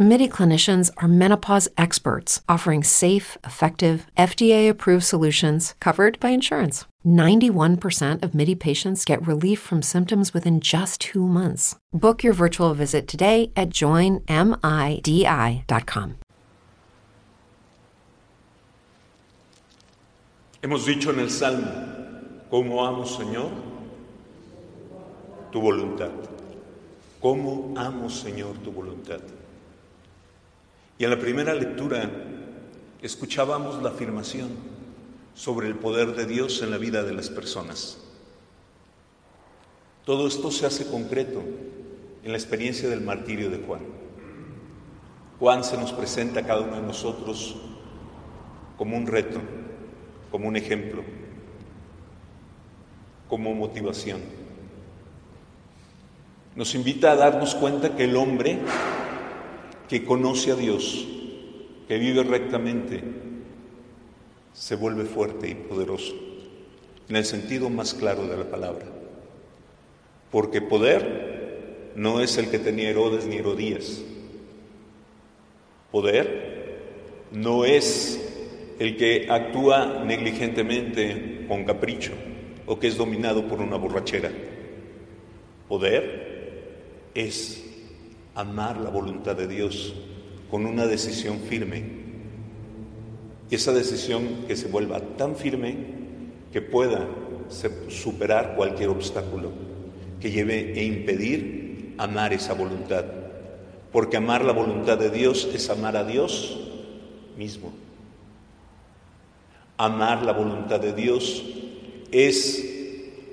MIDI clinicians are menopause experts offering safe, effective, FDA approved solutions covered by insurance. 91% of MIDI patients get relief from symptoms within just two months. Book your virtual visit today at joinmidi.com. Hemos dicho en el Salmo, ¿cómo amo, Señor? Tu voluntad. ¿Cómo amo, Señor, tu voluntad? Y en la primera lectura escuchábamos la afirmación sobre el poder de Dios en la vida de las personas. Todo esto se hace concreto en la experiencia del martirio de Juan. Juan se nos presenta a cada uno de nosotros como un reto, como un ejemplo, como motivación. Nos invita a darnos cuenta que el hombre que conoce a Dios, que vive rectamente, se vuelve fuerte y poderoso, en el sentido más claro de la palabra. Porque poder no es el que tenía Herodes ni Herodías. Poder no es el que actúa negligentemente con capricho o que es dominado por una borrachera. Poder es amar la voluntad de Dios con una decisión firme. Y esa decisión que se vuelva tan firme que pueda superar cualquier obstáculo que lleve e impedir amar esa voluntad. Porque amar la voluntad de Dios es amar a Dios mismo. Amar la voluntad de Dios es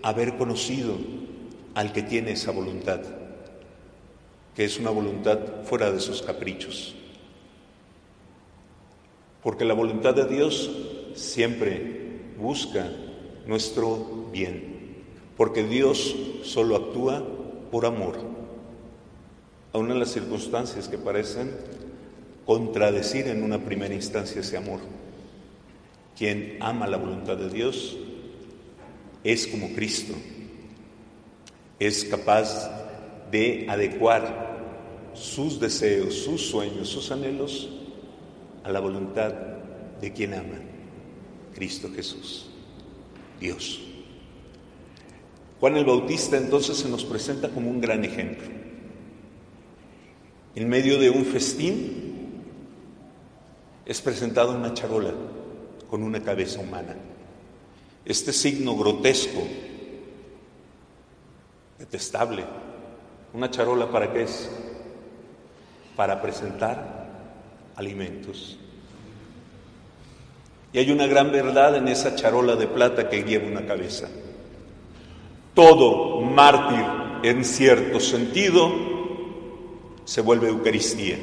haber conocido al que tiene esa voluntad, que es una voluntad fuera de sus caprichos. Porque la voluntad de Dios siempre busca nuestro bien, porque Dios solo actúa por amor, aun en las circunstancias que parecen contradecir en una primera instancia ese amor. Quien ama la voluntad de Dios es como Cristo, es capaz de adecuar sus deseos, sus sueños, sus anhelos a la voluntad de quien ama, Cristo Jesús, Dios. Juan el Bautista entonces se nos presenta como un gran ejemplo. En medio de un festín es presentado una charola con una cabeza humana. Este signo grotesco, detestable, una charola para qué es? Para presentar alimentos. Y hay una gran verdad en esa charola de plata que lleva una cabeza. Todo mártir, en cierto sentido, se vuelve Eucaristía.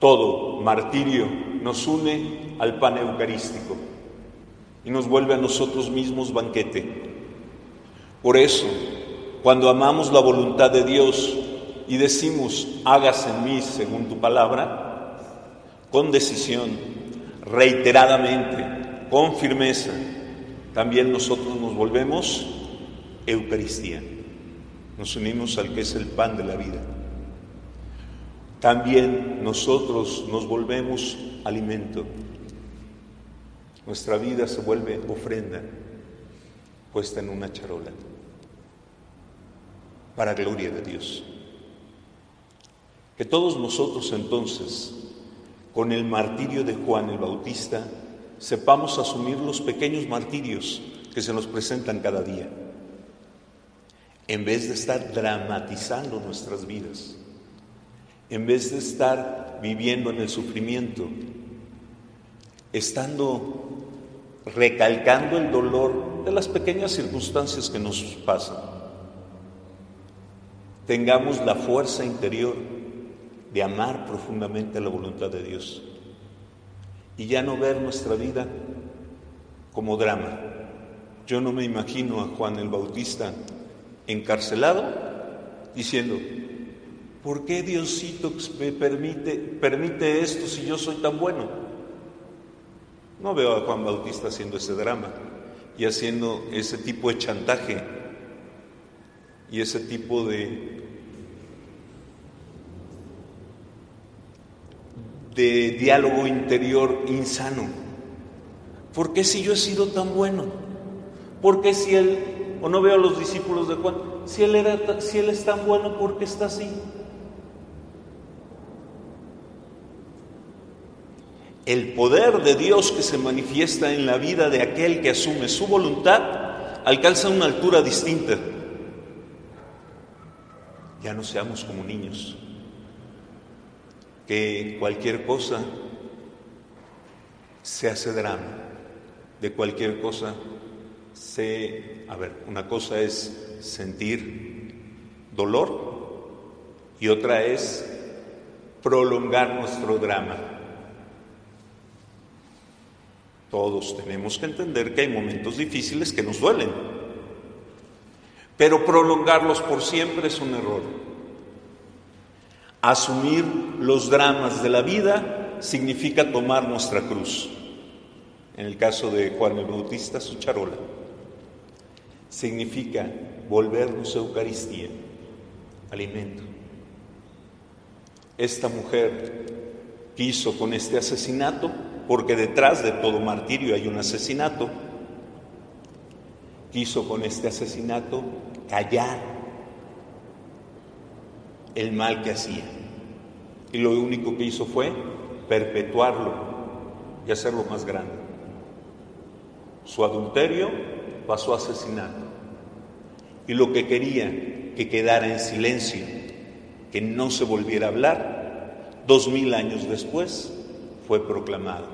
Todo martirio nos une al pan eucarístico y nos vuelve a nosotros mismos banquete. Por eso, cuando amamos la voluntad de Dios y decimos, hágase en mí según tu palabra, con decisión, reiteradamente, con firmeza, también nosotros nos volvemos Eucaristía. Nos unimos al que es el pan de la vida. También nosotros nos volvemos alimento. Nuestra vida se vuelve ofrenda puesta en una charola para gloria de Dios. Que todos nosotros entonces, con el martirio de Juan el Bautista, sepamos asumir los pequeños martirios que se nos presentan cada día, en vez de estar dramatizando nuestras vidas, en vez de estar viviendo en el sufrimiento, estando recalcando el dolor de las pequeñas circunstancias que nos pasan. Tengamos la fuerza interior de amar profundamente la voluntad de Dios y ya no ver nuestra vida como drama. Yo no me imagino a Juan el Bautista encarcelado diciendo, ¿Por qué Diosito me permite, permite esto si yo soy tan bueno? No veo a Juan Bautista haciendo ese drama y haciendo ese tipo de chantaje y ese tipo de, de diálogo interior insano. ¿Por qué si yo he sido tan bueno? ¿Por qué si él, o no veo a los discípulos de Juan, si él, era, si él es tan bueno, ¿por qué está así? El poder de Dios que se manifiesta en la vida de aquel que asume su voluntad alcanza una altura distinta. Ya no seamos como niños, que cualquier cosa se hace drama, de cualquier cosa se... A ver, una cosa es sentir dolor y otra es prolongar nuestro drama. Todos tenemos que entender que hay momentos difíciles que nos duelen, pero prolongarlos por siempre es un error. Asumir los dramas de la vida significa tomar nuestra cruz. En el caso de Juan el Bautista, su charola. Significa volvernos a Eucaristía, alimento. Esta mujer quiso con este asesinato porque detrás de todo martirio hay un asesinato. Quiso con este asesinato callar el mal que hacía. Y lo único que hizo fue perpetuarlo y hacerlo más grande. Su adulterio pasó a asesinato. Y lo que quería que quedara en silencio, que no se volviera a hablar, dos mil años después fue proclamado.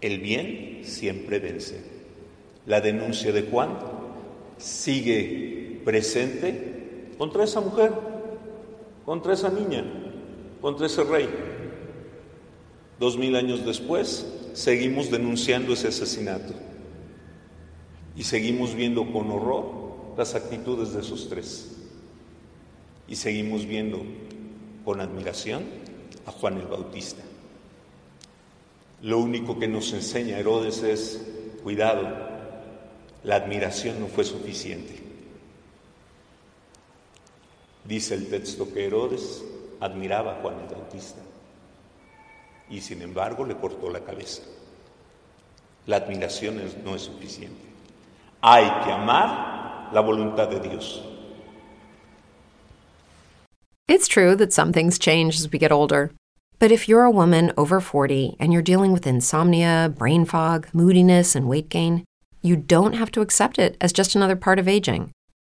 El bien siempre vence. La denuncia de Juan sigue presente contra esa mujer, contra esa niña, contra ese rey. Dos mil años después, seguimos denunciando ese asesinato y seguimos viendo con horror las actitudes de esos tres. Y seguimos viendo con admiración a Juan el Bautista. Lo único que nos enseña Herodes es, cuidado, la admiración no fue suficiente. Dice el texto que Herodes admiraba a Juan el Bautista y sin embargo le cortó la cabeza. La admiración no es suficiente. Hay que amar la voluntad de Dios. It's true that some things change as we get older. But if you're a woman over 40 and you're dealing with insomnia, brain fog, moodiness, and weight gain, you don't have to accept it as just another part of aging.